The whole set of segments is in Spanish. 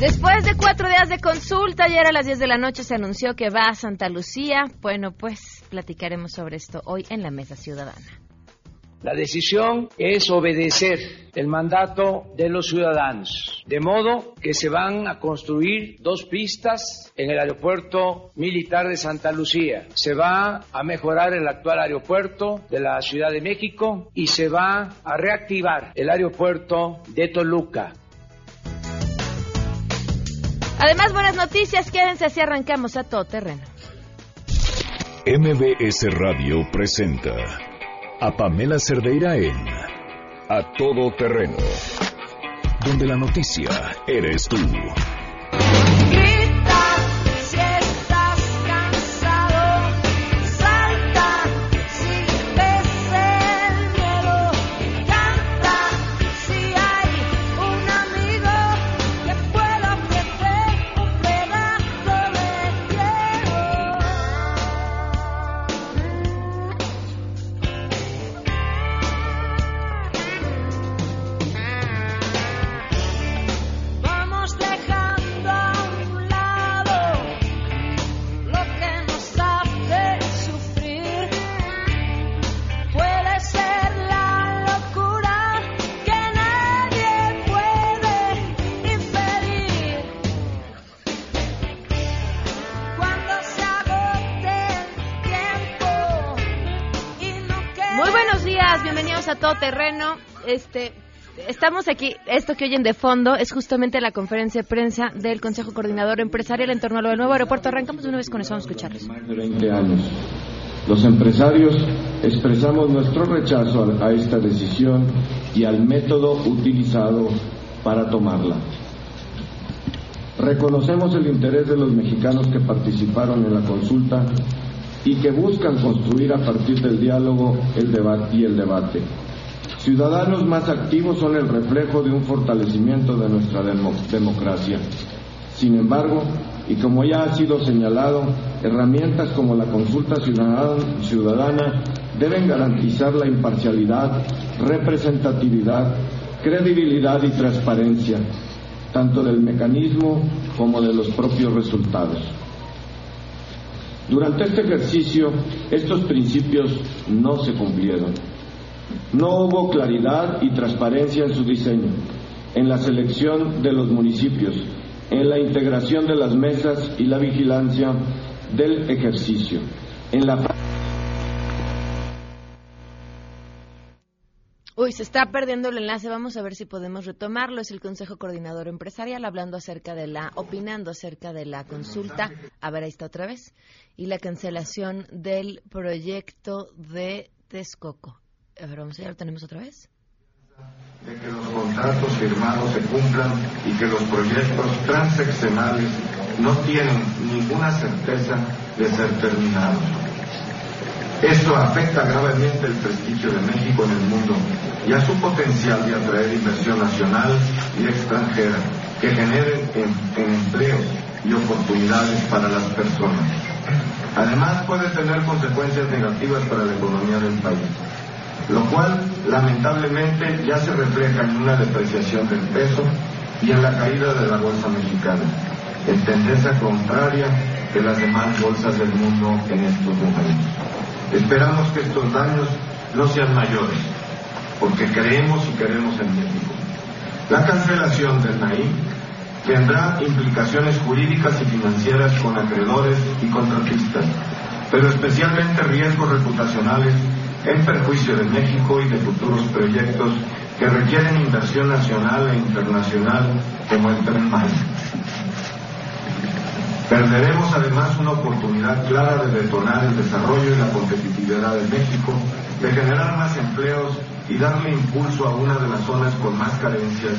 Después de cuatro días de consulta, ayer a las 10 de la noche se anunció que va a Santa Lucía. Bueno, pues platicaremos sobre esto hoy en la Mesa Ciudadana. La decisión es obedecer el mandato de los ciudadanos, de modo que se van a construir dos pistas en el aeropuerto militar de Santa Lucía. Se va a mejorar el actual aeropuerto de la Ciudad de México y se va a reactivar el aeropuerto de Toluca. Además, buenas noticias, quédense así arrancamos a todo terreno. MBS Radio presenta a Pamela Cerdeira en A Todo Terreno, donde la noticia eres tú. Terreno, este, estamos aquí, esto que oyen de fondo es justamente la conferencia de prensa del Consejo Coordinador Empresarial en torno a lo del nuevo aeropuerto. Arrancamos una vez con eso, vamos a escucharlos. Más de 20 años. Los empresarios expresamos nuestro rechazo a esta decisión y al método utilizado para tomarla. Reconocemos el interés de los mexicanos que participaron en la consulta y que buscan construir a partir del diálogo el debate y el debate Ciudadanos más activos son el reflejo de un fortalecimiento de nuestra democracia. Sin embargo, y como ya ha sido señalado, herramientas como la consulta ciudadana deben garantizar la imparcialidad, representatividad, credibilidad y transparencia, tanto del mecanismo como de los propios resultados. Durante este ejercicio, estos principios no se cumplieron. No hubo claridad y transparencia en su diseño, en la selección de los municipios, en la integración de las mesas y la vigilancia del ejercicio, en la Uy, se está perdiendo el enlace. Vamos a ver si podemos retomarlo. Es el Consejo Coordinador Empresarial hablando acerca de la, opinando acerca de la consulta. A ver, ahí está otra vez. Y la cancelación del proyecto de Texcoco. A ver, vamos a lo tenemos otra vez. De que los contratos firmados se cumplan y que los proyectos transeccionales no tienen ninguna certeza de ser terminados. Esto afecta gravemente el prestigio de México en el mundo y a su potencial de atraer inversión nacional y extranjera que generen en, empleos y oportunidades para las personas. Además puede tener consecuencias negativas para la economía del país lo cual lamentablemente ya se refleja en una depreciación del peso y en la caída de la bolsa mexicana, en tendencia contraria de las demás bolsas del mundo en estos momentos. Esperamos que estos daños no sean mayores, porque creemos y queremos en México. La cancelación del NAIM tendrá implicaciones jurídicas y financieras con acreedores y contratistas, pero especialmente riesgos reputacionales en perjuicio de México y de futuros proyectos que requieren inversión nacional e internacional como el Tren Maya. Perderemos además una oportunidad clara de detonar el desarrollo y la competitividad de México, de generar más empleos y darle impulso a una de las zonas con más carencias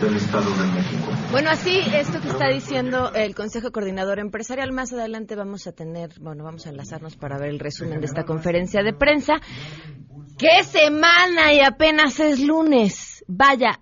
del Estado de México. Bueno, así esto que está diciendo el Consejo Coordinador Empresarial, más adelante vamos a tener, bueno, vamos a enlazarnos para ver el resumen de esta conferencia de prensa. ¡Qué semana! Y apenas es lunes. Vaya,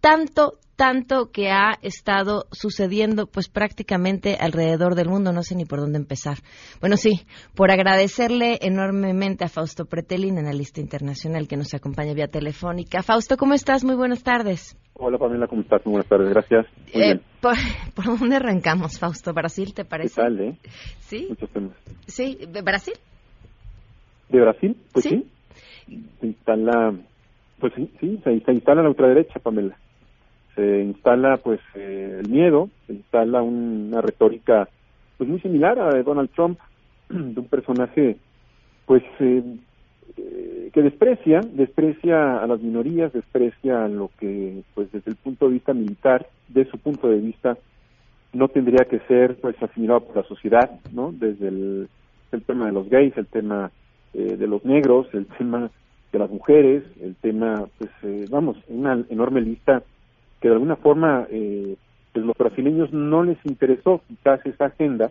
tanto, tanto que ha estado sucediendo pues prácticamente alrededor del mundo, no sé ni por dónde empezar. Bueno, sí, por agradecerle enormemente a Fausto Pretelín, analista internacional que nos acompaña vía telefónica. Fausto, ¿cómo estás? Muy buenas tardes. Hola Pamela, ¿cómo estás? Muy buenas tardes, gracias. Eh, ¿por, dónde arrancamos, Fausto? ¿Brasil te parece? ¿Qué tal, eh? Sí. Muchos temas. Sí, ¿Brasil? ¿De Brasil? Pues sí. Se instala, pues sí, sí, se, instala la ultraderecha, Pamela. Se instala, pues, eh, el miedo, se instala una retórica, pues, muy similar a Donald Trump, de un personaje, pues, eh, eh, que desprecia, desprecia a las minorías, desprecia lo que, pues desde el punto de vista militar, de su punto de vista, no tendría que ser pues asimilado por la sociedad, ¿no? Desde el, tema de los gays, el tema eh, de los negros, el tema de las mujeres, el tema, pues eh, vamos, una enorme lista que de alguna forma eh, pues los brasileños no les interesó quizás esa agenda,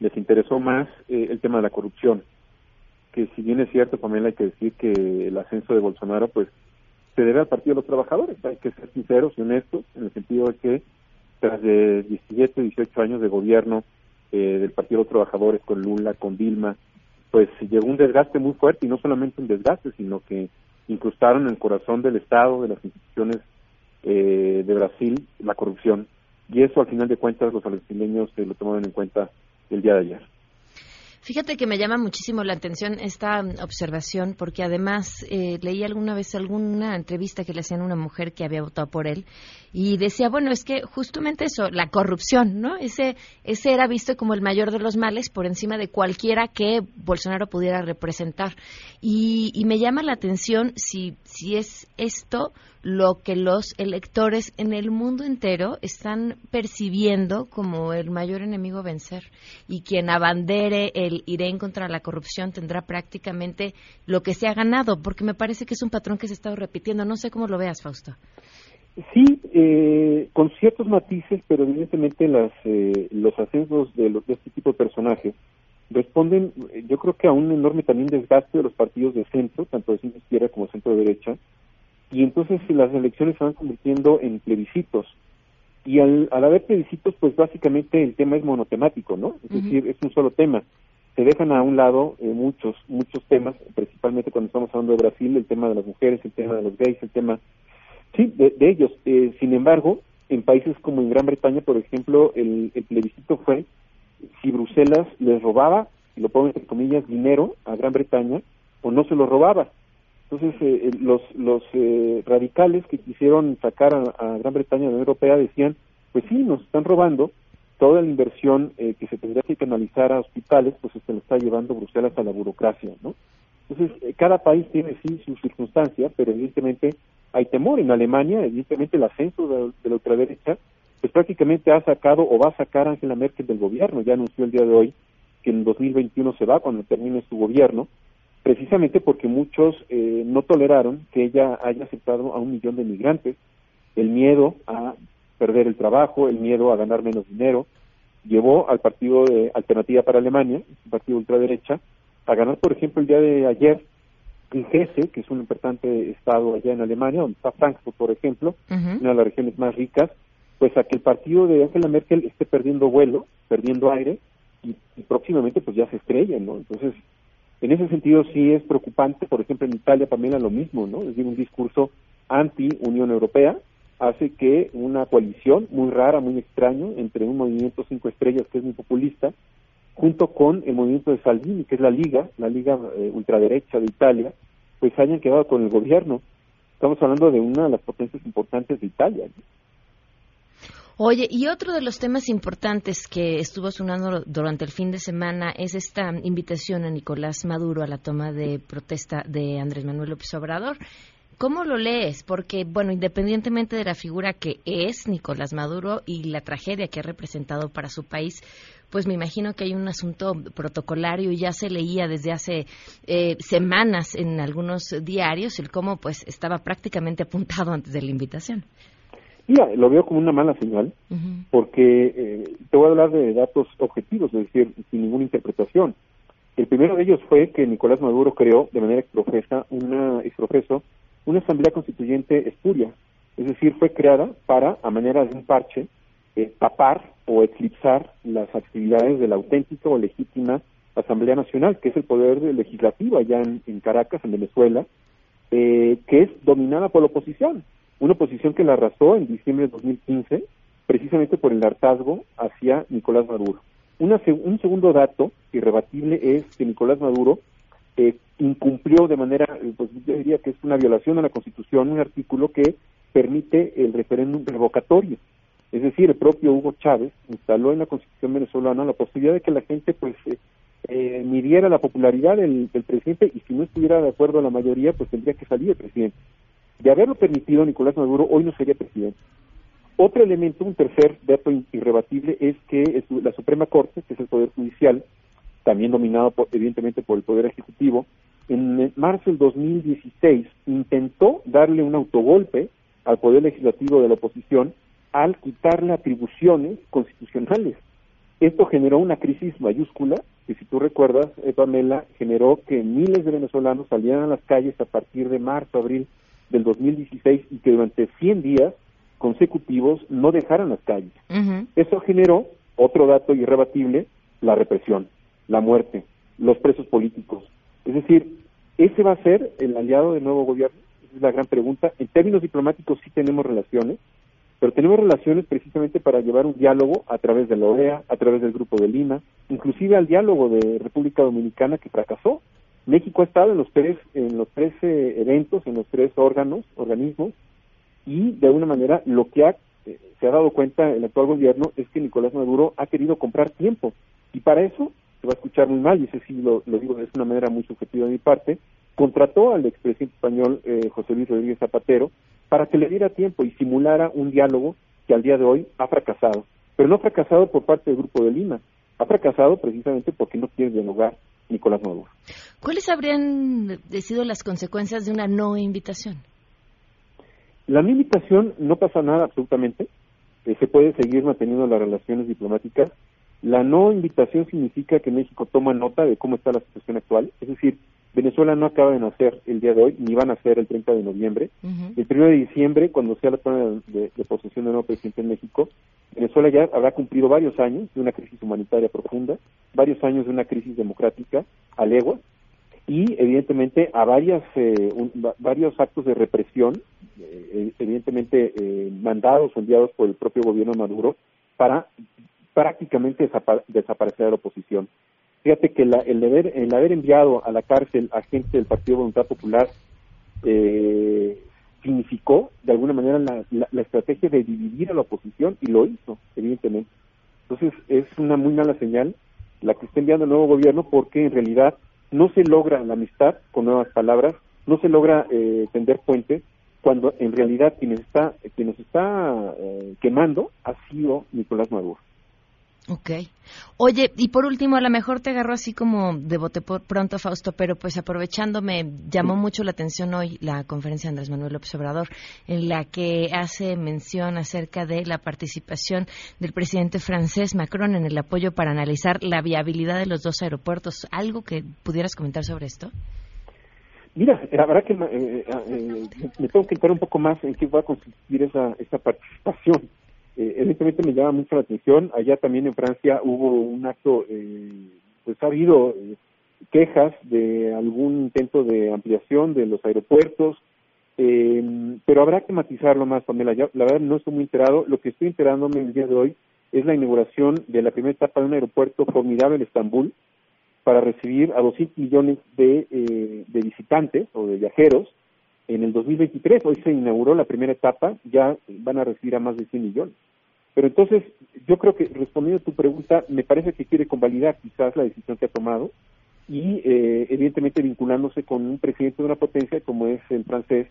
les interesó más el tema de la corrupción, que si bien es cierto, Pamela, hay que decir que el ascenso de Bolsonaro, pues, se debe al Partido de los Trabajadores. Hay que ser sinceros y honestos en el sentido de que tras de 17, 18 años de gobierno eh, del Partido de los Trabajadores con Lula, con Dilma, pues llegó un desgaste muy fuerte y no solamente un desgaste, sino que incrustaron el corazón del Estado, de las instituciones eh, de Brasil, la corrupción. Y eso, al final de cuentas, los brasileños se lo tomaron en cuenta el día de ayer. Fíjate que me llama muchísimo la atención esta observación porque además eh, leí alguna vez alguna entrevista que le hacían a una mujer que había votado por él y decía, bueno, es que justamente eso, la corrupción, ¿no? Ese, ese era visto como el mayor de los males por encima de cualquiera que Bolsonaro pudiera representar. Y, y me llama la atención si, si es esto lo que los electores en el mundo entero están percibiendo como el mayor enemigo a vencer. Y quien abandere el iré en contra de la corrupción tendrá prácticamente lo que se ha ganado, porque me parece que es un patrón que se ha estado repitiendo. No sé cómo lo veas, Fausto. Sí, eh, con ciertos matices, pero evidentemente las, eh, los ascensos de, los, de este tipo de personajes responden, yo creo que a un enorme también desgaste de los partidos de centro, tanto de centro izquierda como de centro derecha, y entonces las elecciones se van convirtiendo en plebiscitos. Y al, al haber plebiscitos, pues básicamente el tema es monotemático, ¿no? Es decir, es un solo tema. Se dejan a un lado eh, muchos, muchos temas, principalmente cuando estamos hablando de Brasil, el tema de las mujeres, el tema de los gays, el tema, sí, de, ellos. Eh, sin embargo, en países como en Gran Bretaña, por ejemplo, el, el plebiscito fue si Bruselas les robaba, lo pongo entre comillas, dinero a Gran Bretaña o no se lo robaba. Entonces, eh, eh, los, los eh, radicales que quisieron sacar a, Gran Bretaña de la Unión Europea decían, pues sí, nos están robando toda la inversión que se tendría que canalizar a hospitales, pues se lo está llevando Bruselas a la burocracia, ¿no? Entonces, cada país tiene sí sus circunstancias, pero evidentemente hay temor. En Alemania, evidentemente, el ascenso de, de la ultraderecha, pues prácticamente ha sacado o va a sacar a Angela Merkel del gobierno. Ya anunció el día de hoy que en 2021 se va cuando termine su gobierno precisamente porque muchos eh, no toleraron que ella haya aceptado a un millón de migrantes, el miedo a perder el trabajo, el miedo a ganar menos dinero, llevó al partido de Alternativa para Alemania, un partido ultraderecha, a ganar, por ejemplo, el día de ayer en Hesse, que es un importante estado allá en Alemania, donde está Frankfurt, por ejemplo, una de las regiones más ricas, pues a que el partido de Angela Merkel esté perdiendo vuelo, perdiendo aire, y, y próximamente pues ya se estrella, ¿no? Entonces, en ese sentido sí es preocupante, por ejemplo en Italia también lo mismo, ¿no? Es decir, un discurso anti-Unión Europea hace que una coalición muy rara, muy extraño, entre un movimiento cinco estrellas que es muy populista, junto con el movimiento de Salvini, que es la Liga, la Liga eh, ultraderecha de Italia, pues hayan quedado con el gobierno. Estamos hablando de una de las potencias importantes de Italia. Oye, y otro de los temas importantes que estuvo sonando durante el fin de semana es esta invitación a Nicolás Maduro a la toma de protesta de Andrés Manuel López Obrador. ¿Cómo lo lees? Porque, bueno, independientemente de la figura que es Nicolás Maduro y la tragedia que ha representado para su país, pues me imagino que hay un asunto protocolario y ya se leía desde hace eh, semanas en algunos diarios el cómo pues estaba prácticamente apuntado antes de la invitación. Mira, lo veo como una mala señal, porque eh, te voy a hablar de datos objetivos, es decir, sin ninguna interpretación. El primero de ellos fue que Nicolás Maduro creó de manera exprofesa una, exprofeso, una asamblea constituyente espuria, es decir, fue creada para, a manera de un parche, eh, tapar o eclipsar las actividades de la auténtica o legítima Asamblea Nacional, que es el poder legislativo allá en, Caracas, en Venezuela, eh, que es dominada por la oposición. una oposición que la arrasó en diciembre de 2015 precisamente por el hartazgo hacia Nicolás Maduro. un segundo dato irrebatible es que Nicolás Maduro eh, incumplió de manera, eh, pues yo diría que es una violación a la Constitución, un artículo que permite el referéndum revocatorio. Es decir, el propio Hugo Chávez instaló en la Constitución venezolana la posibilidad de que la gente pues eh, eh midiera la popularidad del, presidente y si no estuviera de acuerdo a la mayoría, pues tendría que salir el presidente. De haberlo permitido, Nicolás Maduro hoy no sería presidente. Otro elemento, un tercer dato irrebatible, es que la Suprema Corte, que es el Poder Judicial, también dominado evidentemente por el Poder Ejecutivo, en marzo del 2016 intentó darle un autogolpe al Poder Legislativo de la oposición al quitarle atribuciones constitucionales. Esto generó una crisis mayúscula que, si tú recuerdas, eh, Pamela, generó que miles de venezolanos salieran a las calles a partir de marzo, abril del 2016 y que durante 100 días consecutivos no dejaran las calles. Eso generó, otro dato irrebatible, la represión, la muerte, los presos políticos. Es decir, ¿ese va a ser el aliado del nuevo gobierno? Esa es la gran pregunta. En términos diplomáticos sí tenemos relaciones, pero tenemos relaciones precisamente para llevar un diálogo a través de la OEA, a través del Grupo de Lima, inclusive al diálogo de República Dominicana que fracasó. México ha estado en los tres, en los tres eh, eventos, en los tres órganos, organismos, y de alguna manera lo que ha, eh, se ha dado cuenta el actual gobierno es que Nicolás Maduro ha querido comprar tiempo, y para eso, se va a escuchar muy mal, y ese sí lo, digo de una manera muy subjetiva de mi parte, contrató al expresidente español eh, José Luis Rodríguez Zapatero para que le diera tiempo y simulara un diálogo que al día de hoy ha fracasado. Pero no ha fracasado por parte del Grupo de Lima, ha fracasado precisamente porque no quiere dialogar Nicolás Maduro. ¿Cuáles habrían sido las consecuencias de una no invitación? La no invitación no pasa nada absolutamente, eh, se puede seguir manteniendo las relaciones diplomáticas. La no invitación significa que México toma nota de cómo está la situación actual, es decir, Venezuela no acaba de nacer el día de hoy, ni va a nacer el 30 de noviembre. El 1 de diciembre, cuando sea la toma de, posesión del nuevo presidente en México, Venezuela ya habrá cumplido varios años de una crisis humanitaria profunda, varios años de una crisis democrática a legua, y evidentemente a varias, eh, varios actos de represión, eh, evidentemente eh, mandados o enviados por el propio gobierno Maduro, para prácticamente desaparecer a la oposición. Fíjate que la, el, haber, el haber enviado a la cárcel a gente del Partido Voluntad Popular eh, significó de alguna manera la, estrategia de dividir a la oposición y lo hizo, evidentemente. Entonces es una muy mala señal la que está enviando el nuevo gobierno porque en realidad no se logra la amistad con nuevas palabras, no se logra eh, tender puentes cuando en realidad quien está quien está eh, quemando ha sido Nicolás Maduro. Ok. Oye, y por último, a lo mejor te agarró así como de bote por pronto, Fausto, pero pues aprovechándome, llamó mucho la atención hoy la conferencia de Andrés Manuel López Obrador, en la que hace mención acerca de la participación del presidente francés Macron en el apoyo para analizar la viabilidad de los dos aeropuertos. ¿Algo que pudieras comentar sobre esto? Mira, la verdad que eh, eh, eh, me tengo que entrar un poco más en qué va a consistir esa, esa participación eh, evidentemente me llama mucho la atención. Allá también en Francia hubo un acto, eh, pues ha habido eh, quejas de algún intento de ampliación de los aeropuertos, pero habrá que matizarlo más, Pamela. la verdad no estoy muy enterado. Lo que estoy enterándome el día de hoy es la inauguración de la primera etapa de un aeropuerto formidable en Estambul para recibir a 200 millones de, de visitantes o de viajeros en el 2023. Hoy se inauguró la primera etapa, ya van a recibir a más de 100 millones. Pero entonces, yo creo que respondiendo a tu pregunta, me parece que quiere convalidar quizás la decisión que ha tomado y eh, evidentemente vinculándose con un presidente de una potencia como es el francés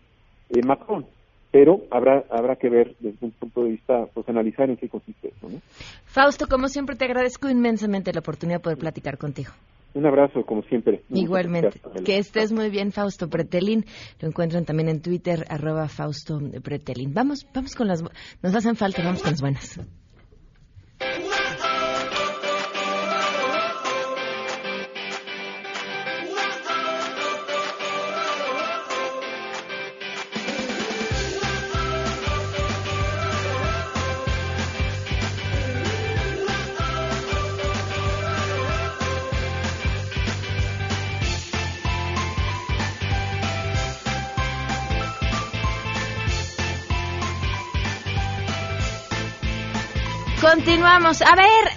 eh, Macron. Pero habrá habrá que ver desde un punto de vista, pues analizar en qué consiste eso. ¿no? Fausto, como siempre, te agradezco inmensamente la oportunidad de poder platicar contigo. Un abrazo, como siempre. Igualmente. Que estés muy bien, Fausto Pretelín. Lo encuentran también en Twitter, arroba Fausto Pretelín. Vamos, vamos con las... Nos hacen falta, vamos con las buenas. Continuamos. A ver,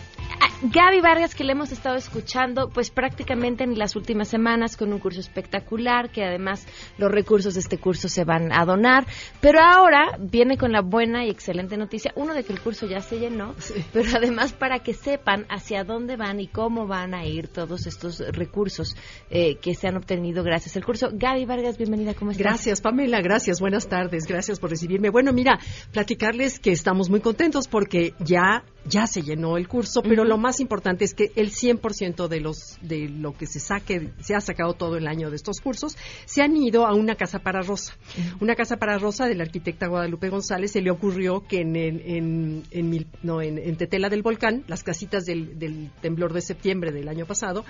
Gaby Vargas, que le hemos estado escuchando, pues prácticamente en las últimas semanas con un curso espectacular, que además los recursos de este curso se van a donar. Pero ahora viene con la buena y excelente noticia, uno de que el curso ya se llenó, pero además para que sepan hacia dónde van y cómo van a ir todos estos recursos eh, que se han obtenido gracias al curso. Gaby Vargas, bienvenida, ¿cómo estás? Gracias, Pamela, gracias, buenas tardes, gracias por recibirme. Bueno, mira, platicarles que estamos muy contentos porque ya ya se llenó el curso, pero lo más importante es que el 100% de los de lo que se saque se ha sacado todo el año de estos cursos se han ido a una casa para Rosa. Una casa para Rosa de la arquitecta Guadalupe González se le ocurrió que en en, en, no, en, Tetela del Volcán, las casitas del, del temblor de septiembre del año pasado,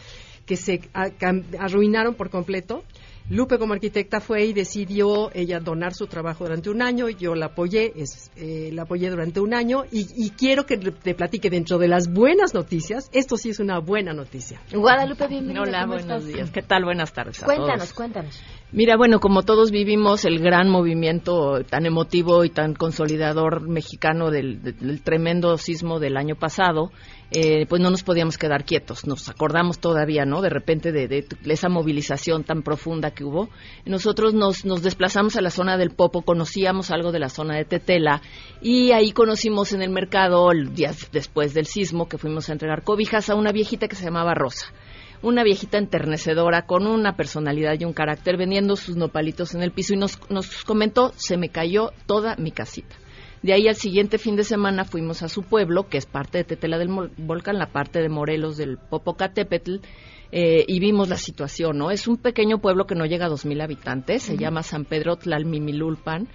que se arruinaron por completo, Lupe como arquitecta fue y decidió ella donar su trabajo durante un año, yo la apoyé, es, eh, la apoyé durante un año y, quiero que te platique dentro de las buenas noticias, esto sí es una buena noticia. Guadalupe, bienvenida. Hola, buenos días, ¿qué tal? Buenas tardes. cuéntanos, cuéntanos. Mira, bueno, como todos vivimos el gran movimiento tan emotivo y tan consolidador mexicano del, tremendo sismo del año pasado, eh, pues no nos podíamos quedar quietos. Nos acordamos todavía, ¿no? De repente de, esa movilización tan profunda que hubo. Nosotros nos, nos, desplazamos a la zona del Popo, conocíamos algo de la zona de Tetela y ahí conocimos en el mercado, días después del sismo, que fuimos a entregar cobijas a una viejita que se llamaba Rosa una viejita enternecedora con una personalidad y un carácter vendiendo sus nopalitos en el piso y nos, nos comentó, se me cayó toda mi casita. De ahí al siguiente fin de semana fuimos a su pueblo, que es parte de Tetela del Volcán, la parte de Morelos del Popocatépetl, eh, y vimos la situación, ¿no? Es un pequeño pueblo que no llega a dos mil habitantes, se llama San Pedro Tlalmimilulpan.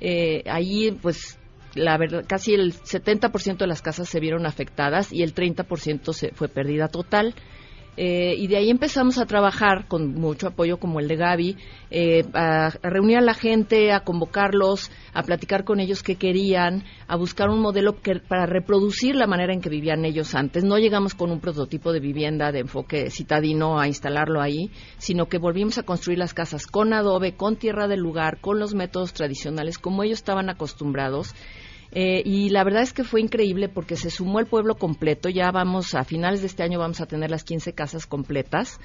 Eh, ahí, pues, la verdad, casi el 70% de las casas se vieron afectadas y el 30% se fue pérdida total. Eh, y de ahí empezamos a trabajar con mucho apoyo como el de Gaby, eh, a, reunir a la gente, a convocarlos, a platicar con ellos qué querían, a buscar un modelo para reproducir la manera en que vivían ellos antes. No llegamos con un prototipo de vivienda de enfoque citadino a instalarlo ahí, sino que volvimos a construir las casas con adobe, con tierra del lugar, con los métodos tradicionales, como ellos estaban acostumbrados. Eh, y la verdad es que fue increíble porque se sumó el pueblo completo. Ya vamos, a finales de este año vamos a tener las 15 casas completas.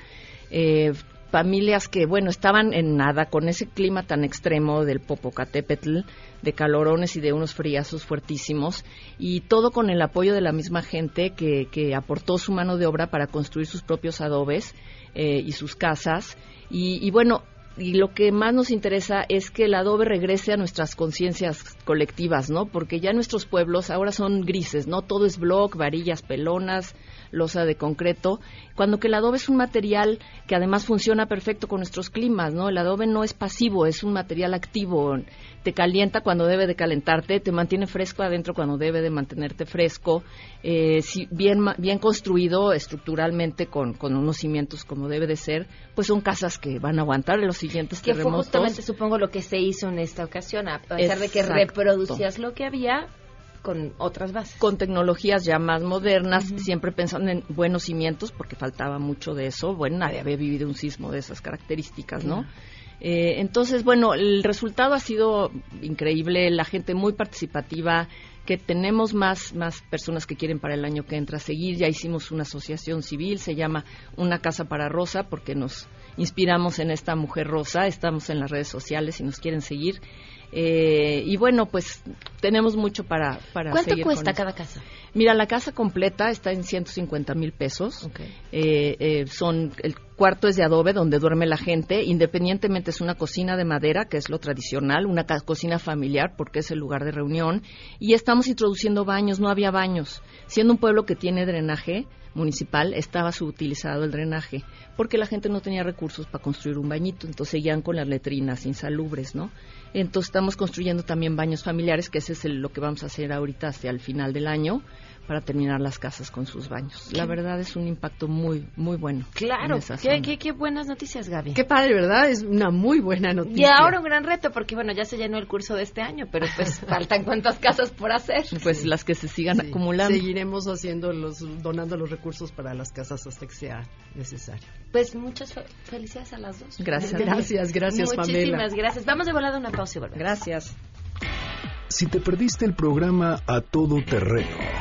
Eh, familias que, bueno, estaban en nada con ese clima tan extremo del Popocatépetl, de calorones y de unos friazos fuertísimos, y todo con el apoyo de la misma gente que, que aportó su mano de obra para construir sus propios adobes eh, y sus casas. Y, y, bueno, y lo que más nos interesa es que el adobe regrese a nuestras conciencias colectivas, ¿no? Porque ya nuestros pueblos ahora son grises, ¿no? Todo es bloc, varillas pelonas, losa de concreto, cuando que el adobe es un material que además funciona perfecto con nuestros climas, ¿no? El adobe no es pasivo, es un material activo, te calienta cuando debe de calentarte, te mantiene fresco adentro cuando debe de mantenerte fresco, eh, si bien, bien construido estructuralmente con, con unos cimientos como debe de ser, pues son casas que van a aguantar en los siguientes que terremotos. Fue justamente supongo lo que se hizo en esta ocasión, a pesar de que reproducías lo que había, con otras bases. Con tecnologías ya más modernas, siempre pensando en buenos cimientos, porque faltaba mucho de eso. Bueno, nadie había vivido un sismo de esas características, ¿no? Eh, entonces, bueno, el resultado ha sido increíble, la gente muy participativa, que tenemos más, más personas que quieren para el año que entra seguir. Ya hicimos una asociación civil, se llama Una Casa para Rosa, porque nos inspiramos en esta mujer rosa, estamos en las redes sociales y nos quieren seguir. Eh, y bueno, pues tenemos mucho para, para ¿Cuánto cuesta cada casa? Mira, la casa completa está en 150 mil pesos. Eh, eh, son el cuarto es de adobe donde duerme la gente. Independientemente es una cocina de madera que es lo tradicional, una cocina familiar porque es el lugar de reunión. Y estamos introduciendo baños. No había baños. Siendo un pueblo que tiene drenaje, municipal estaba subutilizado el drenaje porque la gente no tenía recursos para construir un bañito, entonces seguían con las letrinas insalubres, ¿no? Entonces estamos construyendo también baños familiares, que ese es lo que vamos a hacer ahorita hacia el final del año para terminar las casas con sus baños. La verdad es un impacto muy, muy bueno. Claro, qué, qué, buenas noticias, Gaby. Qué padre, ¿verdad? Es una muy buena noticia. Y ahora un gran reto, porque bueno, ya se llenó el curso de este año, pero pues faltan cuántas casas por hacer. Pues las que se sigan acumulando. Seguiremos haciendo los, donando los recursos para las casas hasta que sea necesario. Pues muchas felicidades a las dos. Gracias. Gracias, gracias, Muchísimas gracias. Vamos de volada una pausa y volvemos. Gracias. Si te perdiste el programa A Todo Terreno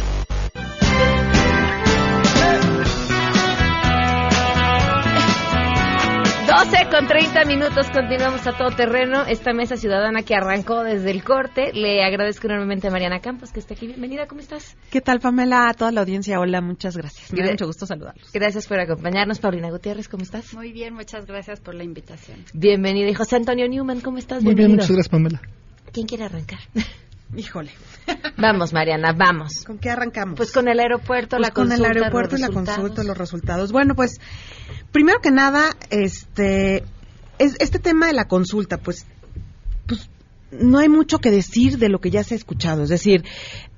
12 con 30 minutos, continuamos a todo terreno. Esta mesa ciudadana que arrancó desde el corte. Le agradezco enormemente a Mariana Campos que está aquí. Bienvenida, ¿cómo estás? ¿Qué tal, Pamela? A toda la audiencia, hola, muchas gracias. Me da mucho gusto saludarlos. Gracias por acompañarnos. Paulina Gutiérrez, ¿cómo estás? Muy bien, muchas gracias por la invitación. Bienvenida. Y José Antonio Newman, ¿cómo estás? Muy bien, muchas gracias, Pamela. ¿Quién quiere arrancar? Híjole. Vamos, Mariana, vamos. ¿Con qué arrancamos? Pues con el aeropuerto, Pues la con consulta, el aeropuerto y la consulta, los resultados. Bueno, pues primero que nada, este es, este tema de la consulta, pues, pues no hay mucho que decir de lo que ya se ha escuchado. Es decir,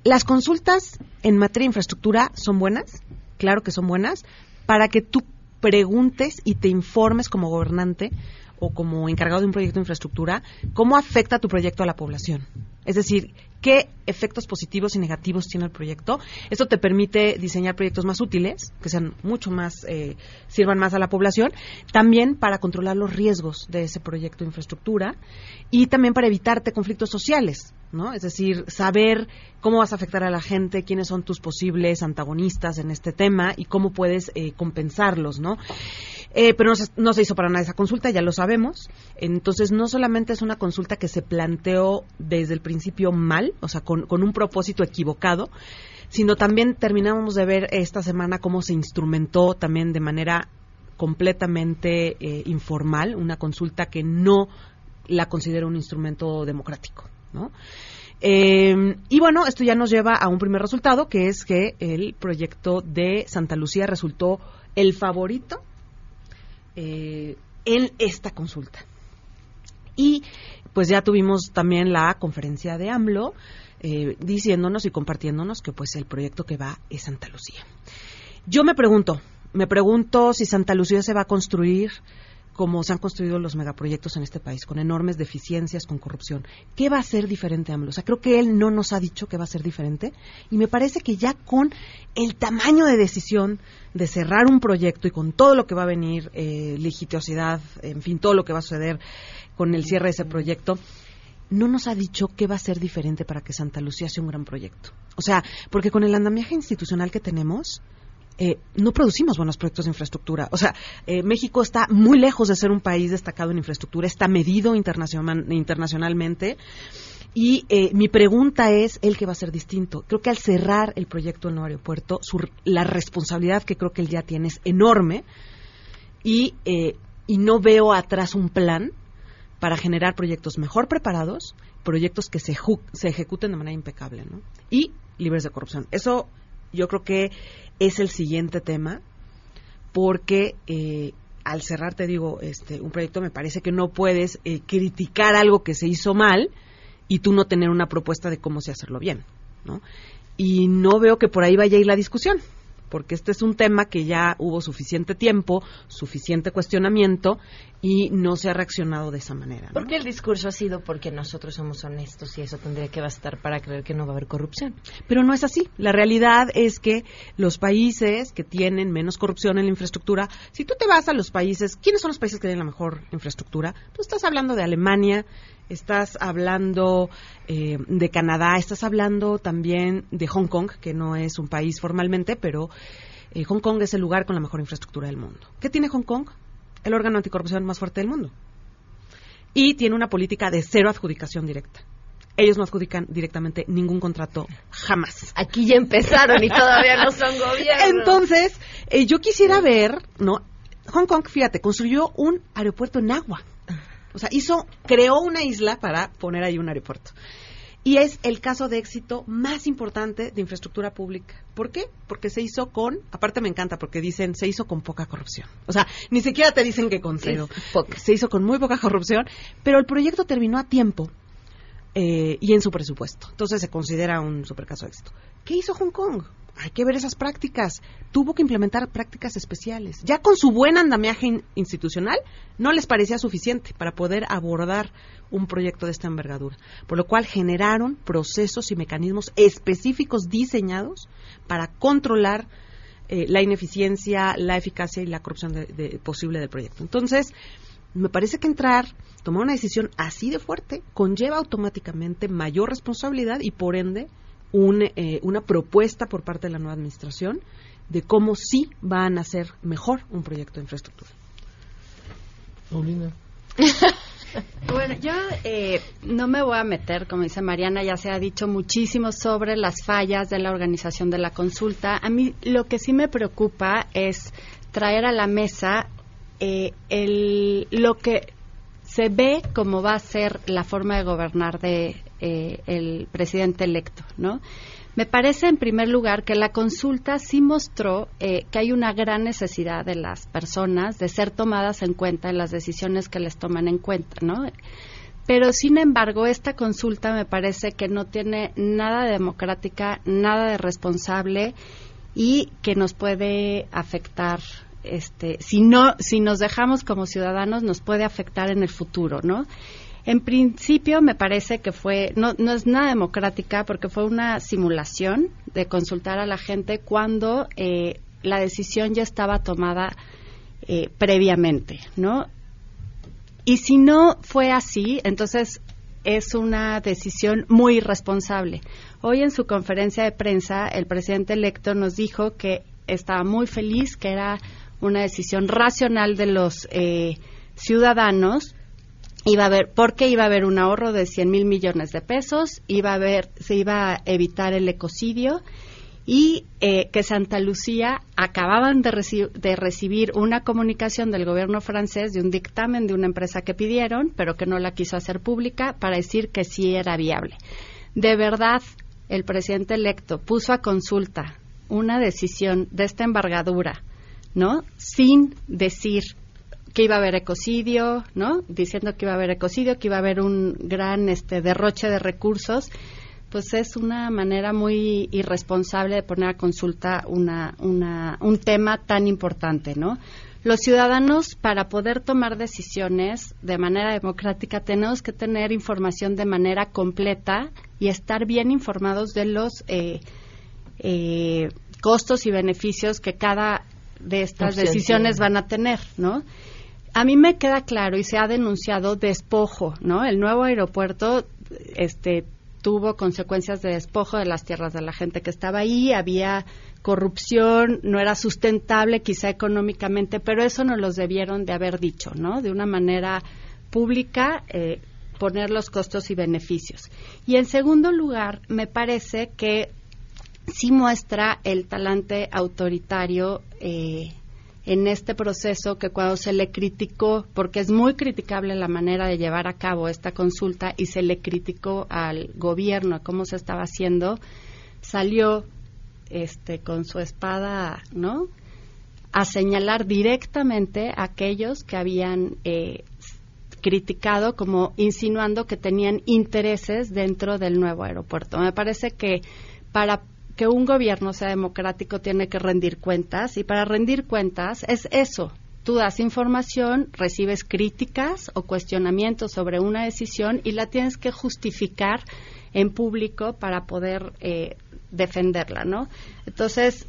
las consultas en materia de infraestructura son buenas, claro que son buenas, para que tú preguntes y te informes como gobernante o como encargado de un proyecto de infraestructura cómo afecta tu proyecto a la población. Es decir, qué efectos positivos y negativos tiene el proyecto. Esto te permite diseñar proyectos más útiles, que sean mucho más, eh, sirvan más a la población, también para controlar los riesgos de ese proyecto de infraestructura y también para evitarte conflictos sociales, ¿no? Es decir, saber cómo vas a afectar a la gente, quiénes son tus posibles antagonistas en este tema y cómo puedes eh, compensarlos, ¿no? Eh, pero no se, no se hizo para nada esa consulta, ya lo sabemos. Entonces, no solamente es una consulta que se planteó desde el principio mal, o sea, con, un propósito equivocado, sino también terminamos de ver esta semana cómo se instrumentó también de manera completamente eh, informal, una consulta que no la considero un instrumento democrático, Eh, y bueno, esto ya nos lleva a un primer resultado, que es que el proyecto de Santa Lucía resultó el favorito eh, en esta consulta. Y pues ya tuvimos también la conferencia de AMLO eh, diciéndonos y compartiéndonos que pues el proyecto que va es Santa Lucía. Yo me pregunto, me pregunto si Santa Lucía se va a construir como se han construido los megaproyectos en este país, con enormes deficiencias, con corrupción. ¿Qué va a ser diferente AMLO? O sea, creo que él no nos ha dicho que va a ser diferente y me parece que ya con el tamaño de decisión de cerrar un proyecto y con todo lo que va a venir, eh, en fin, todo lo que va a suceder con el cierre de ese proyecto, no nos ha dicho qué va a ser diferente para que Santa Lucía sea un gran proyecto. O sea, porque con el andamiaje institucional que tenemos, eh, no producimos buenos proyectos de infraestructura. O sea, eh, México está muy lejos de ser un país destacado en infraestructura, está medido internacional, internacionalmente. Y eh, mi pregunta es, ¿el que va a ser distinto? Creo que al cerrar el proyecto del nuevo aeropuerto, su, la responsabilidad que creo que él ya tiene es enorme y, eh, y no veo atrás un plan para generar proyectos mejor preparados, proyectos que se, se ejecuten de manera impecable ¿no? y libres de corrupción. Eso yo creo que es el siguiente tema, porque eh, al cerrar, te digo, este, un proyecto me parece que no puedes eh, criticar algo que se hizo mal y tú no tener una propuesta de cómo se hacerlo bien, ¿no? Y no veo que por ahí vaya a ir la discusión, porque este es un tema que ya hubo suficiente tiempo, suficiente cuestionamiento y no se ha reaccionado de esa manera. ¿no? Porque el discurso ha sido porque nosotros somos honestos y eso tendría que bastar para creer que no va a haber corrupción. Pero no es así. La realidad es que los países que tienen menos corrupción en la infraestructura, si tú te vas a los países, ¿quiénes son los países que tienen la mejor infraestructura? Tú estás hablando de Alemania, estás hablando eh, de Canadá, estás hablando también de Hong Kong, que no es un país formalmente, pero eh, Hong Kong es el lugar con la mejor infraestructura del mundo. ¿Qué tiene Hong Kong? El órgano anticorrupción más fuerte del mundo. Y tiene una política de cero adjudicación directa. Ellos no adjudican directamente ningún contrato jamás. Aquí ya empezaron y todavía no son gobierno. Entonces, eh, yo quisiera ver, ¿no? Hong Kong, fíjate, construyó un aeropuerto en agua. O sea, hizo, creó una isla para poner ahí un aeropuerto. Y es el caso de éxito más importante de infraestructura pública. ¿Por qué? Porque se hizo con, aparte me encanta porque dicen, se hizo con poca corrupción. O sea, ni siquiera te dicen que con cero. Se hizo con muy poca corrupción, pero el proyecto terminó a tiempo eh, y en su presupuesto. Entonces se considera un super caso de éxito. ¿Qué hizo Hong Kong? Hay que ver esas prácticas. Tuvo que implementar prácticas especiales. Ya con su buen andamiaje institucional no les parecía suficiente para poder abordar un proyecto de esta envergadura. Por lo cual generaron procesos y mecanismos específicos diseñados para controlar eh, la ineficiencia, la eficacia y la corrupción posible del proyecto. Entonces, me parece que entrar, tomar una decisión así de fuerte, conlleva automáticamente mayor responsabilidad y por ende eh, una propuesta por parte de la nueva administración de cómo sí van a hacer mejor un proyecto de infraestructura. bueno, yo eh, no me voy a meter, como dice Mariana, ya se ha dicho muchísimo sobre las fallas de la organización de la consulta. A mí lo que sí me preocupa es traer a la mesa eh, el, lo que se ve como va a ser la forma de gobernar de eh, el presidente electo, ¿no? Me parece, en primer lugar, que la consulta sí mostró eh, que hay una gran necesidad de las personas de ser tomadas en cuenta en las decisiones que les toman en cuenta, ¿no? Pero, sin embargo, esta consulta me parece que no tiene nada de democrática, nada de responsable y que nos puede afectar este, si no, si nos dejamos como ciudadanos, nos puede afectar en el futuro, ¿no? En principio me parece que fue, no, no es nada democrática porque fue una simulación de consultar a la gente cuando eh, la decisión ya estaba tomada eh, previamente, ¿no? Y si no fue así, entonces es una decisión muy irresponsable. Hoy en su conferencia de prensa, el presidente electo nos dijo que estaba muy feliz, que era una decisión racional de los eh, ciudadanos iba a haber porque iba a haber un ahorro de 100 mil millones de pesos iba a haber se iba a evitar el ecocidio y eh, que Santa Lucía acababan de, de, recibir una comunicación del gobierno francés de un dictamen de una empresa que pidieron, pero que no la quiso hacer pública para decir que sí era viable. De verdad, el presidente electo puso a consulta una decisión de esta embargadura ¿no? Sin decir que iba a haber ecocidio, ¿no? Diciendo que iba a haber ecocidio, que iba a haber un gran este derroche de recursos, pues es una manera muy irresponsable de poner a consulta una, una, un tema tan importante, ¿no? Los ciudadanos, para poder tomar decisiones de manera democrática, tenemos que tener información de manera completa y estar bien informados de los eh, eh, costos y beneficios que cada de estas decisiones van a tener, ¿no? A mí me queda claro y se ha denunciado despojo, ¿no? El nuevo aeropuerto este tuvo consecuencias de despojo de las tierras de la gente que estaba ahí, había corrupción, no era sustentable quizá económicamente, pero eso no los debieron de haber dicho, ¿no? De una manera pública, eh, poner los costos y beneficios. Y en segundo lugar, me parece que sí muestra el talante autoritario eh, en este proceso que cuando se le criticó, porque es muy criticable la manera de llevar a cabo esta consulta y se le criticó al gobierno cómo se estaba haciendo, salió este con su espada, ¿no? a señalar directamente a aquellos que habían eh, criticado como insinuando que tenían intereses dentro del nuevo aeropuerto. Me parece que para que un gobierno sea democrático tiene que rendir cuentas y para rendir cuentas es eso. Tú das información, recibes críticas o cuestionamientos sobre una decisión y la tienes que justificar en público para poder eh, defenderla, ¿no? Entonces,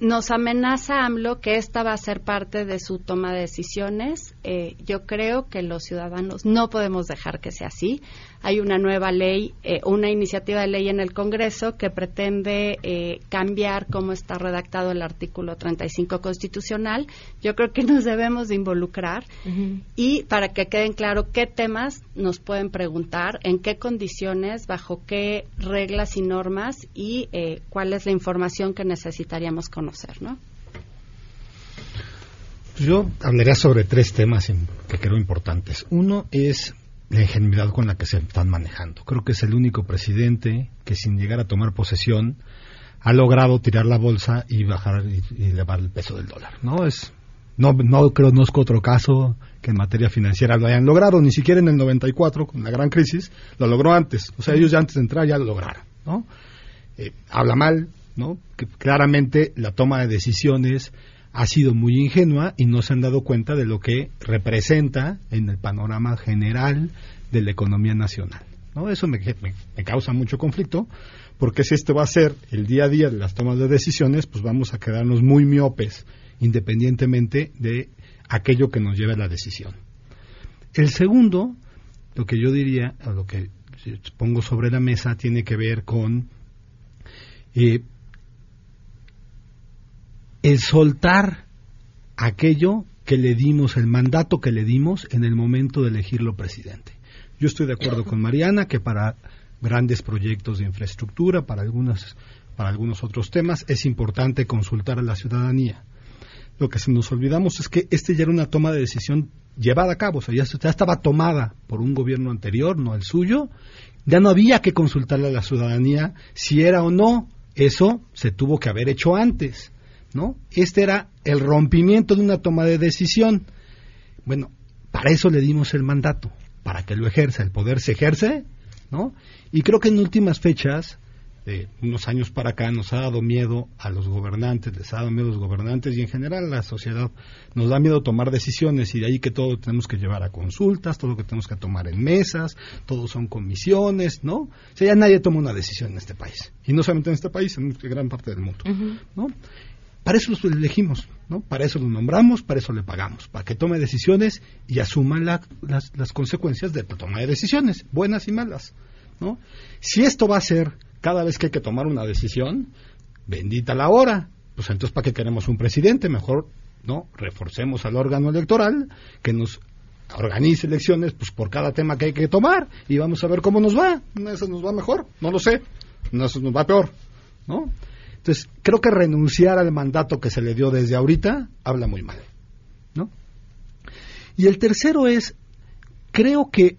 nos amenaza AMLO que esta va a ser parte de su toma de decisiones. Eh, yo creo que los ciudadanos no podemos dejar que sea así hay una nueva ley, eh, una iniciativa de ley en el Congreso que pretende eh, cambiar cómo está redactado el artículo 35 constitucional. Yo creo que nos debemos de involucrar y para que queden claro qué temas nos pueden preguntar, en qué condiciones, bajo qué reglas y normas y eh, cuál es la información que necesitaríamos conocer, ¿no? Yo hablaría sobre tres temas que creo importantes. Uno es la ingenuidad con la que se están manejando. Creo que es el único presidente que sin llegar a tomar posesión ha logrado tirar la bolsa y bajar y, elevar el peso del dólar. No es no no conozco otro caso que en materia financiera lo hayan logrado, ni siquiera en el 94 con la gran crisis, lo logró antes. O sea, ellos ya antes de entrar ya lo lograron, ¿no? Eh, habla mal, ¿no? Que claramente la toma de decisiones ha sido muy ingenua y no se han dado cuenta de lo que representa en el panorama general de la economía nacional. ¿no? Eso me, me, causa mucho conflicto, porque si esto va a ser el día a día de las tomas de decisiones, pues vamos a quedarnos muy miopes, independientemente de aquello que nos lleve a la decisión. El segundo, lo que yo diría, o lo que pongo sobre la mesa, tiene que ver con eh, el soltar aquello que le dimos, el mandato que le dimos en el momento de elegirlo presidente. Yo estoy de acuerdo con Mariana que para grandes proyectos de infraestructura, para, algunas, para algunos otros temas, es importante consultar a la ciudadanía. Lo que se nos olvidamos es que este ya era una toma de decisión llevada a cabo, o sea, ya, ya estaba tomada por un gobierno anterior, no el suyo, ya no había que consultarle a la ciudadanía si era o no, eso se tuvo que haber hecho antes. ¿No? Este era el rompimiento de una toma de decisión. Bueno, para eso le dimos el mandato, para que lo ejerza, el poder se ejerce, ¿no? Y creo que en últimas fechas, de unos años para acá, nos ha dado miedo a los gobernantes, les ha dado miedo a los gobernantes y en general a la sociedad nos da miedo tomar decisiones y de ahí que todo tenemos que llevar a consultas, todo lo que tenemos que tomar en mesas, todo son comisiones, ¿no? O sea, ya nadie toma una decisión en este país. Y no solamente en este país, en gran parte del mundo, ¿no? Para eso los elegimos, ¿no? Para eso los nombramos, para eso le pagamos, para que tome decisiones y asuma las, las, consecuencias de la toma de decisiones, buenas y malas, ¿no? Si esto va a ser cada vez que hay que tomar una decisión, bendita la hora, pues entonces ¿para qué queremos un presidente? Mejor, ¿no? Reforcemos al órgano electoral que nos organice elecciones pues por cada tema que hay que tomar y vamos a ver cómo nos va. Eso nos va mejor, no lo sé, no, eso nos va peor, ¿no? Entonces, creo que renunciar al mandato que se le dio desde ahorita habla muy mal. ¿no? Y el tercero es, creo que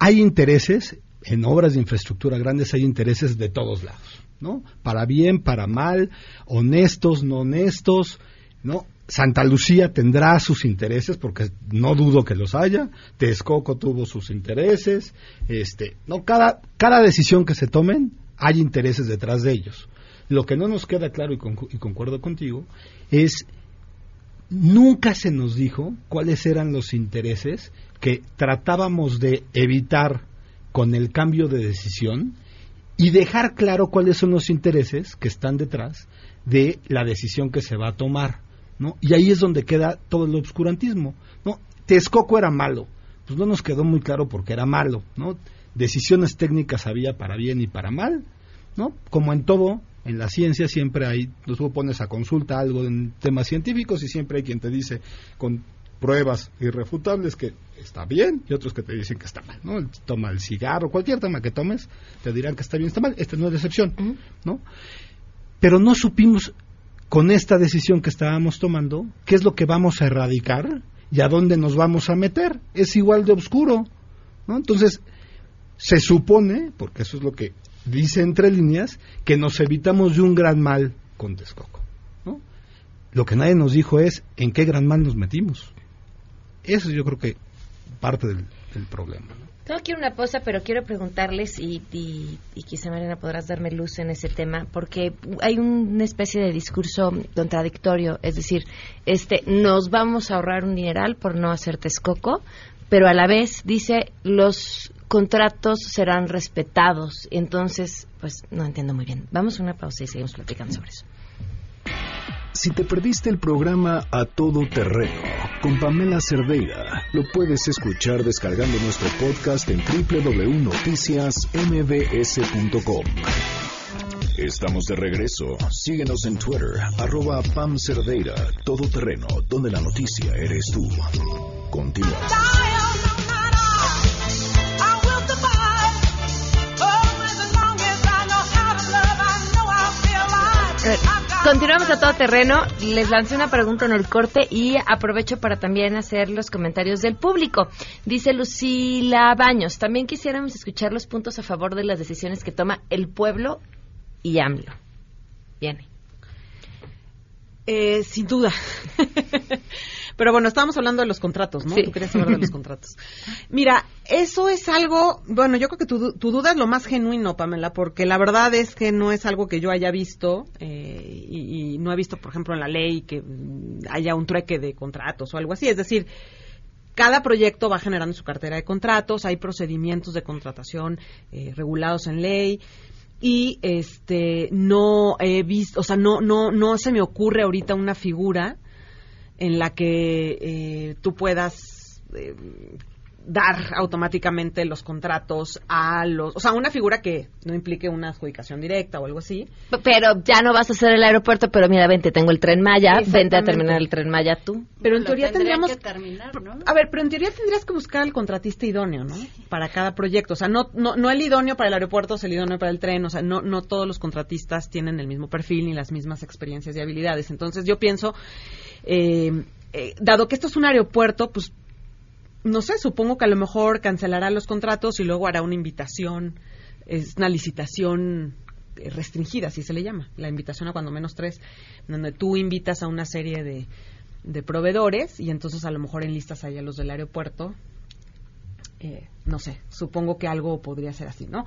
hay intereses, en obras de infraestructura grandes hay intereses de todos lados, ¿no? Para bien, para mal, honestos, no honestos, ¿no? Santa Lucía tendrá sus intereses, porque no dudo que los haya. Texcoco tuvo sus intereses. Este, no cada, cada decisión que se tomen hay intereses detrás de ellos. Lo que no nos queda claro, y, concuerdo contigo, es nunca se nos dijo cuáles eran los intereses que tratábamos de evitar con el cambio de decisión y dejar claro cuáles son los intereses que están detrás de la decisión que se va a tomar, ¿no? Y ahí es donde queda todo el obscurantismo, ¿no? Texcoco era malo, pues no nos quedó muy claro por qué era malo, ¿no? Decisiones técnicas había para bien y para mal, ¿no? Como en todo, en la ciencia siempre hay, tú pones a consulta algo en temas científicos y siempre hay quien te dice con pruebas irrefutables que está bien y otros que te dicen que está mal, ¿no? Toma el cigarro, cualquier tema que tomes, te dirán que está bien, está mal. Esta no es excepción, ¿no? Pero no supimos con esta decisión que estábamos tomando qué es lo que vamos a erradicar y a dónde nos vamos a meter. Es igual de oscuro, ¿no? Entonces, se supone, porque eso es lo que dice entre líneas, que nos evitamos de un gran mal con Texcoco. ¿no? Lo que nadie nos dijo es en qué gran mal nos metimos. Eso yo creo que parte del, problema. Tengo aquí una cosa, pero quiero preguntarles y, y, quizá Mariana podrás darme luz en ese tema, porque hay una especie de discurso contradictorio, es decir, este, nos vamos a ahorrar un dineral por no hacer Texcoco, pero a la vez dice los contratos serán respetados. Entonces, pues no entiendo muy bien. Vamos a una pausa y seguimos platicando sobre eso. Si te perdiste el programa A Todo Terreno con Pamela Cerdeira, lo puedes escuchar descargando nuestro podcast en www.noticiasmbs.com. Estamos de regreso. Síguenos en Twitter, arroba Pam Cerdeira, Todo Terreno, donde la noticia eres tú. Continuamos. Continuamos a todo terreno. Les lancé una pregunta en el corte y aprovecho para también hacer los comentarios del público. Dice Lucila Baños, también quisiéramos escuchar los puntos a favor de las decisiones que toma el pueblo y AMLO. Viene. Eh, sin duda. Pero bueno, estábamos hablando de los contratos, ¿no? Sí. Tú querías hablar de los contratos. Mira, eso es algo, bueno, yo creo que tu, du- tu duda es lo más genuino, Pamela, porque la verdad es que no es algo que yo haya visto eh, y, y no he visto, por ejemplo, en la ley que mm, haya un trueque de contratos o algo así. Es decir, cada proyecto va generando su cartera de contratos, hay procedimientos de contratación eh, regulados en ley y este no he visto, o sea, no no no se me ocurre ahorita una figura en la que eh, tú puedas eh, dar automáticamente los contratos a los, o sea, una figura que no implique una adjudicación directa o algo así. Pero ya no vas a hacer el aeropuerto, pero mira, vente, tengo el tren Maya, vente a terminar el tren Maya tú. Pero en Lo teoría tendría tendríamos que terminar, ¿no? A ver, pero en teoría tendrías que buscar al contratista idóneo, ¿no? Para cada proyecto. O sea, no, no, no el idóneo para el aeropuerto, es el idóneo para el tren. O sea, no, no todos los contratistas tienen el mismo perfil ni las mismas experiencias y habilidades. Entonces, yo pienso, eh, eh, dado que esto es un aeropuerto, pues, no sé, supongo que a lo mejor cancelará los contratos y luego hará una invitación, es una licitación eh, restringida, así se le llama, la invitación a cuando menos tres, donde tú invitas a una serie de, proveedores y entonces a lo mejor enlistas ahí a los del aeropuerto. Eh, no sé, supongo que algo podría ser así, ¿no?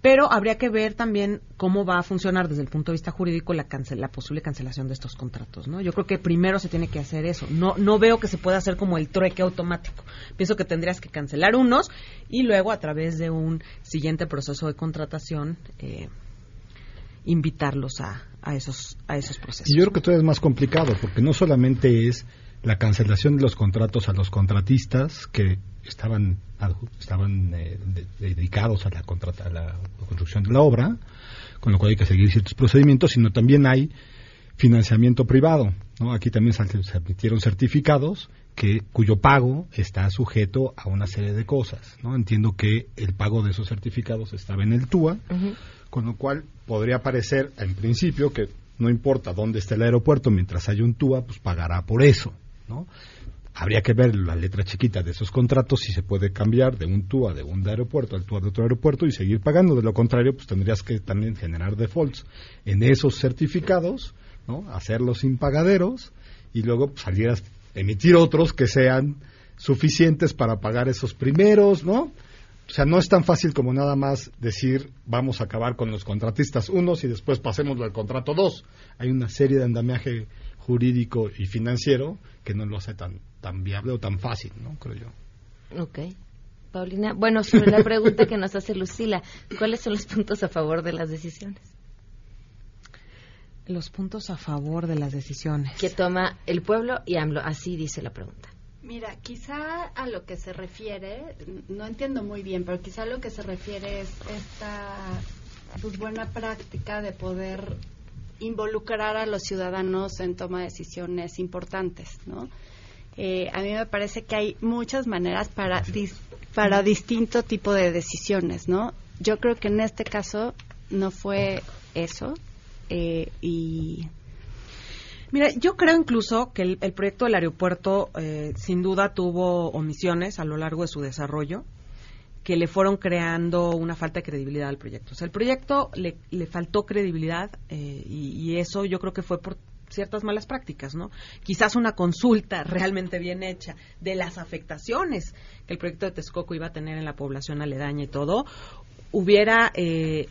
Pero habría que ver también cómo va a funcionar desde el punto de vista jurídico la, cancel- la posible cancelación de estos contratos, ¿no? Yo creo que primero se tiene que hacer eso. No, no veo que se pueda hacer como el trueque automático. Pienso que tendrías que cancelar unos y luego a través de un siguiente proceso de contratación eh, invitarlos a, a esos a esos procesos. Y yo creo que todavía es más complicado, porque no solamente es la cancelación de los contratos a los contratistas que estaban estaban eh, de- dedicados a la, contrata- a la construcción de la obra, con lo cual hay que seguir ciertos procedimientos, sino también hay financiamiento privado. ¿no? Aquí también se se admitieron certificados que cuyo pago está sujeto a una serie de cosas. ¿no? Entiendo que el pago de esos certificados estaba en el TUA, con lo cual podría parecer en principio que no importa dónde esté el aeropuerto, mientras haya un TUA, pues pagará por eso. ¿No? Habría que ver la letra chiquita de esos contratos si se puede cambiar de un TUA de un aeropuerto al TUA de otro aeropuerto y seguir pagando. De lo contrario, pues tendrías que también generar defaults en esos certificados, ¿no? hacerlos impagaderos y luego pues, salir a emitir otros que sean suficientes para pagar esos primeros, ¿no? O sea, no es tan fácil como nada más decir vamos a acabar con los contratistas unos y después pasémoslo al contrato dos. Hay una serie de andamiaje jurídico y financiero que no lo hace tan tan viable o tan fácil, ¿no? Creo yo. Ok. Paulina, bueno, sobre la pregunta que nos hace Lucila, ¿cuáles son los puntos a favor de las decisiones? Los puntos a favor de las decisiones. Que toma el pueblo y AMLO, así dice la pregunta. Mira, quizá a lo que se refiere, no entiendo muy bien, pero quizá a lo que se refiere es esta pues, buena práctica de poder involucrar a los ciudadanos en toma de decisiones importantes, ¿no? Eh, a mí me parece que hay muchas maneras para dis- para distinto tipo de decisiones, ¿no? Yo creo que en este caso no fue eso eh, y Mira, yo creo incluso que el, proyecto del aeropuerto eh, sin duda tuvo omisiones a lo largo de su desarrollo que le fueron creando una falta de credibilidad al proyecto. O sea, el proyecto le, le faltó credibilidad eh, y, y eso yo creo que fue por ciertas malas prácticas, ¿no? Quizás una consulta realmente bien hecha de las afectaciones que el proyecto de Texcoco iba a tener en la población aledaña y todo, hubiera eh,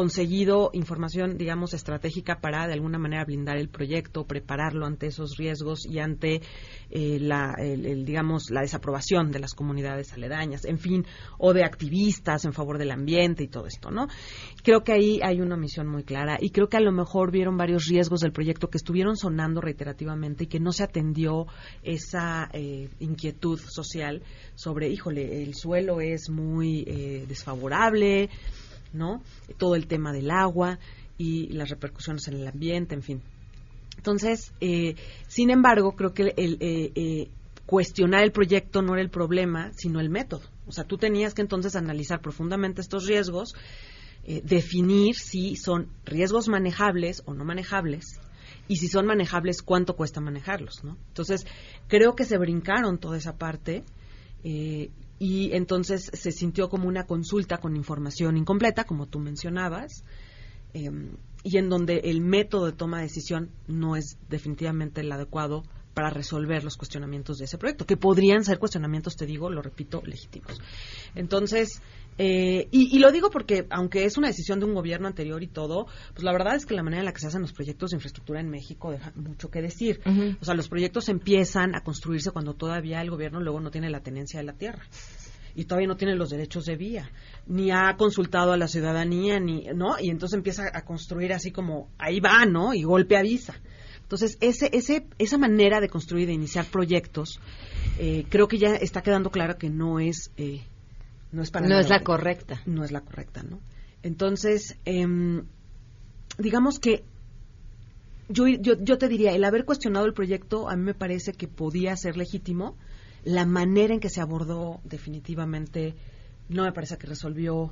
conseguido información, digamos, estratégica para de alguna manera blindar el proyecto, prepararlo ante esos riesgos y ante eh, la, el- digamos, la desaprobación de las comunidades aledañas, en fin, o de activistas en favor del ambiente y todo esto, ¿no? Creo que ahí hay una misión muy clara y creo que a lo mejor vieron varios riesgos del proyecto que estuvieron sonando reiterativamente y que no se atendió esa eh, inquietud social sobre, híjole, el suelo es muy eh, desfavorable, ¿no? Todo el tema del agua y las repercusiones en el ambiente, en fin. Entonces, eh, sin embargo, creo que el, eh, eh, cuestionar el proyecto no era el problema, sino el método. O sea, tú tenías que entonces analizar profundamente estos riesgos, eh, definir si son riesgos manejables o no manejables, y si son manejables, cuánto cuesta manejarlos, ¿no? Entonces, creo que se brincaron toda esa parte eh, y entonces se sintió como una consulta con información incompleta, como tú mencionabas, eh, y en donde el método de toma de decisión no es definitivamente el adecuado para resolver los cuestionamientos de ese proyecto, que podrían ser cuestionamientos, te digo, lo repito, legítimos. Entonces, eh, y, lo digo porque, aunque es una decisión de un gobierno anterior y todo, pues la verdad es que la manera en la que se hacen los proyectos de infraestructura en México deja mucho que decir. O sea, los proyectos empiezan a construirse cuando todavía el gobierno luego no tiene la tenencia de la tierra y todavía no tiene los derechos de vía, ni ha consultado a la ciudadanía, ni, ¿no? Y entonces empieza a construir así como, ahí va, ¿no? Y golpe avisa. Entonces, ese, ese, esa manera de construir, de iniciar proyectos, eh, creo que ya está quedando claro que no es, eh, no es para No es la correcta. No es la correcta, ¿no? Entonces, em, digamos que yo, yo, yo te diría, el haber cuestionado el proyecto a mí me parece que podía ser legítimo. La manera en que se abordó definitivamente no me parece que resolvió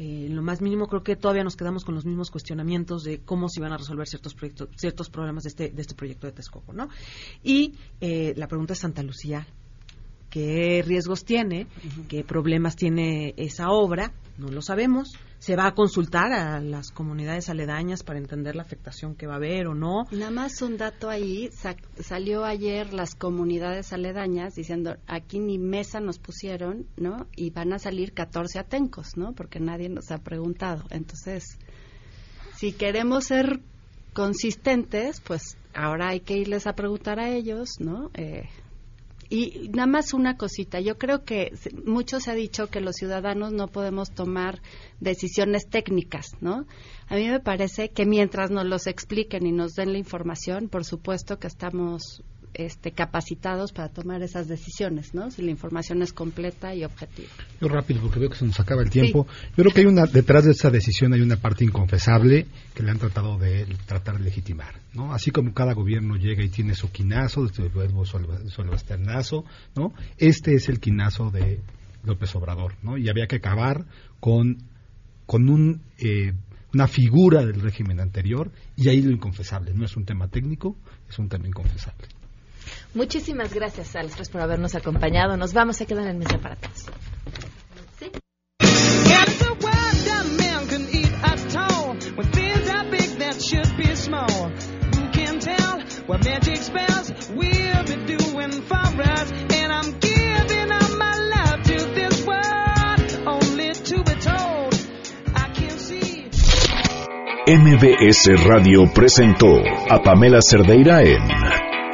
eh, en lo más mínimo creo que todavía nos quedamos con los mismos cuestionamientos de cómo se iban a resolver ciertos proyectos, ciertos problemas de este, de este proyecto de Texcoco, ¿no? Y eh, la pregunta es Santa Lucía, ¿qué riesgos tiene? ¿Qué problemas tiene esa obra? No lo sabemos se va a consultar a las comunidades aledañas para entender la afectación que va a haber o no. Nada más un dato ahí, salió ayer las comunidades aledañas diciendo, aquí ni mesa nos pusieron, ¿no? Y van a salir 14 atencos, ¿no? Porque nadie nos ha preguntado. Entonces, si queremos ser consistentes, pues ahora hay que irles a preguntar a ellos, ¿no? Eh, y nada más una cosita, yo creo que mucho se ha dicho que los ciudadanos no podemos tomar decisiones técnicas, ¿no? A mí me parece que mientras nos los expliquen y nos den la información, por supuesto que estamos este, capacitados para tomar esas decisiones, ¿no? Si la información es completa y objetiva. Yo rápido, porque veo que se nos acaba el tiempo. Yo creo que hay una, detrás de esa decisión hay una parte inconfesable que le han tratado de tratar de legitimar, ¿no? Así como cada gobierno llega y tiene su quinazo, su, ¿no? Este es el quinazo de López Obrador, ¿no? Y había que acabar con, con un... Eh, una figura del régimen anterior y ahí lo inconfesable. No es un tema técnico, es un tema inconfesable. Muchísimas gracias a los tres por habernos acompañado. Nos vamos a quedar en mesa para todos. ¿Sí? MBS Radio presentó a Pamela Cerdeira en